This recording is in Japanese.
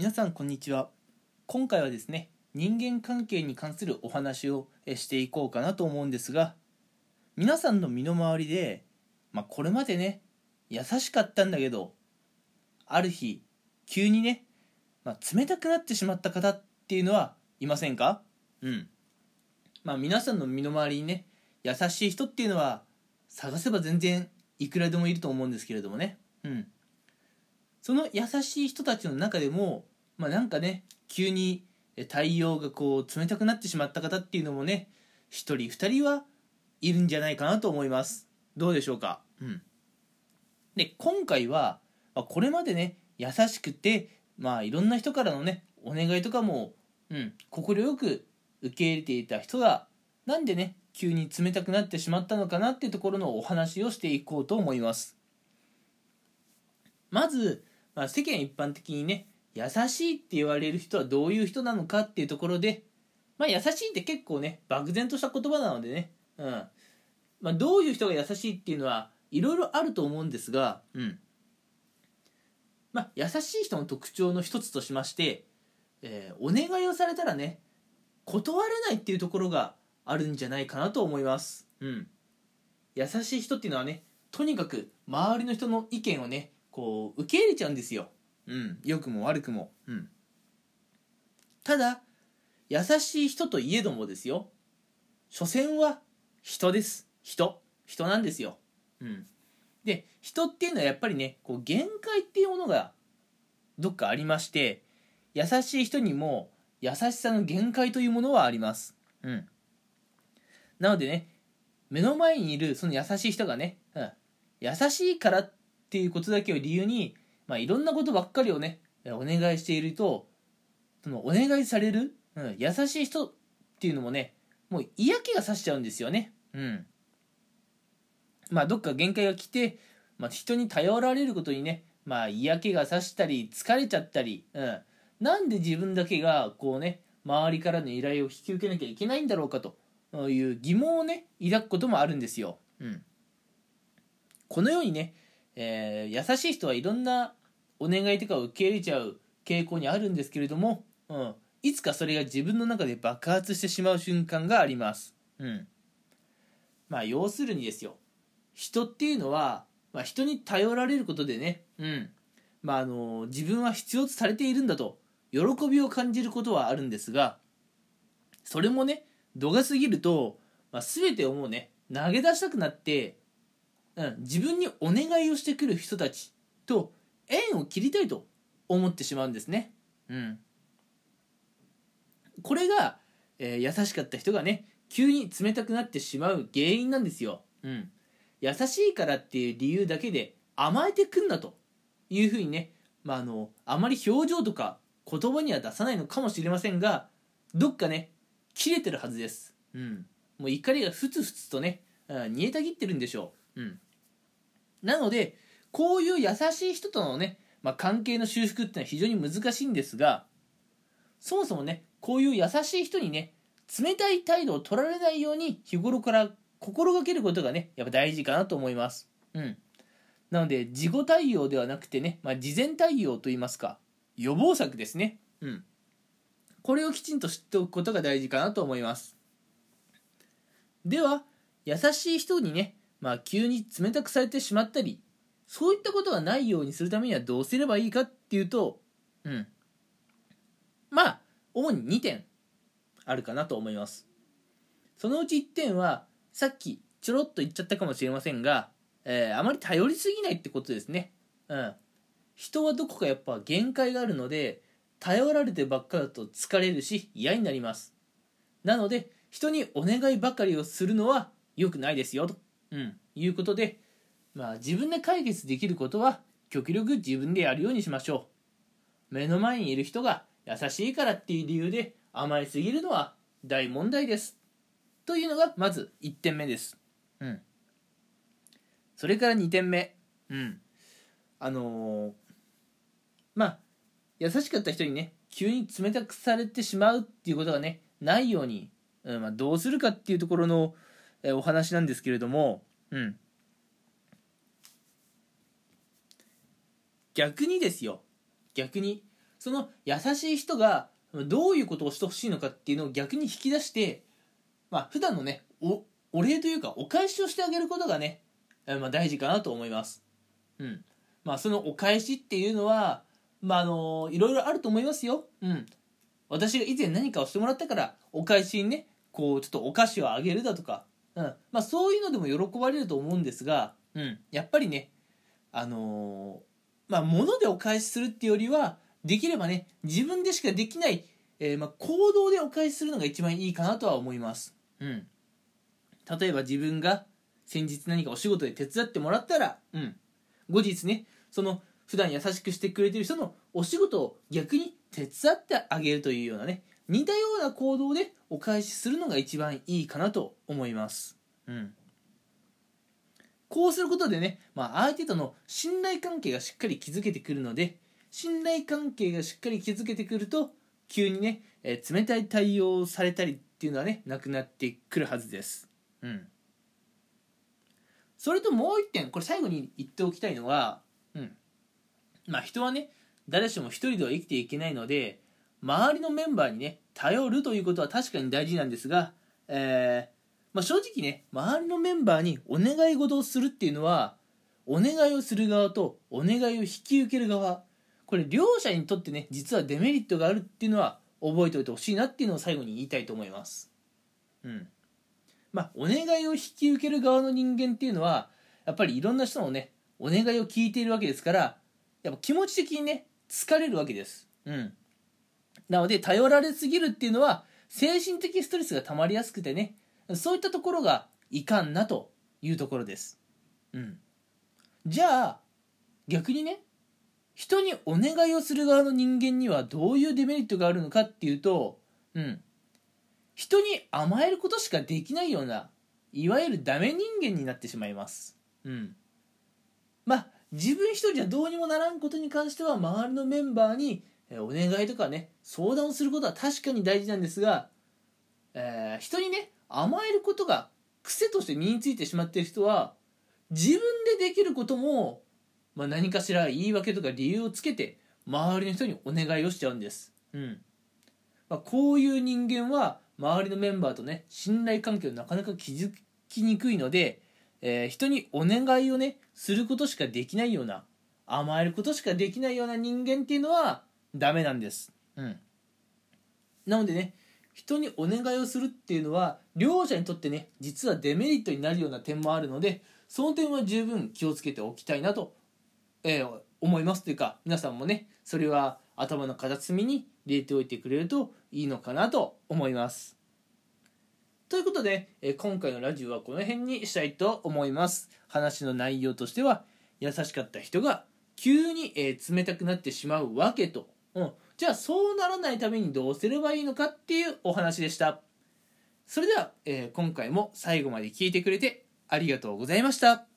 皆さんこんにちは。今回はですね人間関係に関するお話をしていこうかなと思うんですが皆さんの身の回りで、まあ、これまでね優しかったんだけどある日急にね、まあ、冷たくなってしまった方っていうのはいませんか？うん。まあ皆さんの身の回りにね優しい人っていうのは探せば全然いくらでもいると思うんですけれどもね。うん。その優しい人たちの中でもまあなんかね急に太陽がこう冷たくなってしまった方っていうのもね1人2人はいるんじゃないかなと思います。どうでしょうか？うん。で今回は、まあ、これまでね優しくてまあいろんな人からのねお願いとかもうん快く受け入れていた人がなんでね急に冷たくなってしまったのかなっていうところのお話をしていこうと思います。まず、まあ、世間一般的にね優しいって言われる人はどういう人なのかっていうところで、まあ、優しいって結構ね漠然とした言葉なのでね、うん。まあ、どういう人が優しいっていうのはいろいろあると思うんですが、うん。まあ、優しい人の特徴の一つとしまして、えー、お願いをされたらね断れないっていうところがあるんじゃないかなと思います、うん、優しい人っていうのはねとにかく周りの人の意見をねこう受け入れちゃうんですよ。うん、良くも悪くも、うん、ただ優しい人といえどもですよ。所詮は人です。人。人なんですよ、うん、で人っていうのはやっぱりねこう限界っていうものがどっかありまして優しい人にも優しさの限界というものはあります、うん、なのでね目の前にいるその優しい人がね、うん、優しいからっていうことだけを理由にまあ、いろんなことばっかりをねお願いしているとそのお願いされる、うん、優しい人っていうのもねもう嫌気がさしちゃうんですよね。うん。まあどっか限界が来て、まあ、人に頼られることにねまあ嫌気がさしたり疲れちゃったり、うん、なんで自分だけがこうね周りからの依頼を引き受けなきゃいけないんだろうかという疑問をね抱くこともあるんですよ。うん、このようにね、えー、優しい人はいろんなお願いとかを受け入れちゃう傾向にあるんですけれども、うん、いつかそれが自分の中で爆発してしまう瞬間があります。うん。まあ要するにですよ人っていうのは、まあ、人に頼られることでね、うんまあ、あの自分は必要とされているんだと喜びを感じることはあるんですがそれもね度が過ぎると、まあ、全てをもうね投げ出したくなって、うん、自分にお願いをしてくる人たちと縁を切りたいと思ってしまうんですね。うん、これが、えー、優しかった人がね急に冷たくなってしまう原因なんですよ。うん、優しいからっていう理由だけで甘えてくんなというふうにね、まあ、あのあまり表情とか言葉には出さないのかもしれませんがどっかね切れてるはずです。うん、もう怒りがふつふつとね煮えたぎってるんでしょう。うん、なのでこういう優しい人とのね、まあ、関係の修復っていうのは非常に難しいんですがそもそもねこういう優しい人にね冷たい態度を取られないように日頃から心がけることがねやっぱ大事かなと思います。うん。なので事後対応ではなくてね、まあ、事前対応といいますか予防策ですね。うん。これをきちんと知っておくことが大事かなと思います。では優しい人にね、まあ、急に冷たくされてしまったりそういったことがないようにするためにはどうすればいいかっていうと、うん。まあ、主に2点あるかなと思います。そのうち1点は、さっきちょろっと言っちゃったかもしれませんが、えー、あまり頼りすぎないってことですね。うん。人はどこかやっぱ限界があるので、頼られてばっかだと疲れるし嫌になります。なので、人にお願いばかりをするのは良くないですよと、うん、いうことで、まあ自分で解決できることは極力自分でやるようにしましょう。目の前にいる人が優しいからっていう理由で甘えすぎるのは大問題です。というのがまず1点目です。うん。それから2点目。うん。あのー、まあ優しかった人にね急に冷たくされてしまうっていうことがねないように、うんまあ、どうするかっていうところの、えお話なんですけれどもうん逆にですよ。逆に。その優しい人がどういうことをしてほしいのかっていうのを逆に引き出してまあ普段のねおお礼というかお返しをしてあげることがね、まあ、大事かなと思います。うん。まあそのお返しっていうのはまああのいろいろあると思いますよ。うん。私が以前何かをしてもらったからお返しにねこうちょっとお菓子をあげるだとか、うん。まあ、そういうのでも喜ばれると思うんですが、うん、やっぱりねあのー、まあ物でお返しするっていうよりはできればね自分でしかできない、えー、まあ、行動でお返しするのが一番いいかなとは思います、うん、例えば自分が先日何かお仕事で手伝ってもらったら、うん、後日ねその普段優しくしてくれてる人のお仕事を逆に手伝ってあげるというようなね似たような行動でお返しするのが一番いいかなと思います。うん。こうすることでね、まあ、相手との信頼関係がしっかり築けてくるので、信頼関係がしっかり築けてくると、急にね、えー、冷たい対応をされたりっていうのはね、なくなってくるはずです。うん。それともう一点、これ最後に言っておきたいのは、うん。まあ人はね、誰しも一人では生きていけないので、周りのメンバーにね、頼るということは確かに大事なんですが、えー、まあ、正直ね、周りのメンバーにお願い事をするっていうのは、お願いをする側とお願いを引き受ける側、これ両者にとってね、実はデメリットがあるっていうのは覚えておいてほしいなっていうのを最後に言いたいと思います。うん。まあ、お願いを引き受ける側の人間っていうのは、やっぱりいろんな人のね、お願いを聞いているわけですから、やっぱ気持ち的にね、疲れるわけです。うん。なので、頼られすぎるっていうのは、精神的ストレスが溜まりやすくてね、そういったところがいかんなというところです。うん。じゃあ、逆にね、人にお願いをする側の人間にはどういうデメリットがあるのかっていうと、うん。人に甘えることしかできないような、いわゆるダメ人間になってしまいます。うん。まあ、自分一人じゃどうにもならんことに関しては、周りのメンバーにお願いとかね相談をすることは確かに大事なんですが、えー、人にね甘えることが癖として身についてしまっている人は自分でできることも、まあ、何かしら言い訳とか理由をつけて周りの人にお願いをしちゃうんです、うんまあ、こういう人間は周りのメンバーとね信頼関係をなかなか築きにくいので、えー、人にお願いをねすることしかできないような甘えることしかできないような人間っていうのはダメなんです。うん。なのでね、人にお願いをするっていうのは、両者にとってね、実はデメリットになるような点もあるので、その点は十分気をつけておきたいなと、えー、思いますというか、皆さんもね、それは頭の片隅に入れておいてくれるといいのかなと思います。ということで、えー、今回のラジオはこの辺にしたいと思います。話の内容としては、優しかった人が急に、えー、冷たくなってしまうわけとうん、じゃあそうならないためにどうすればいいのかっていうお話でした。それでは、えー、今回も最後まで聞いてくれてありがとうございました。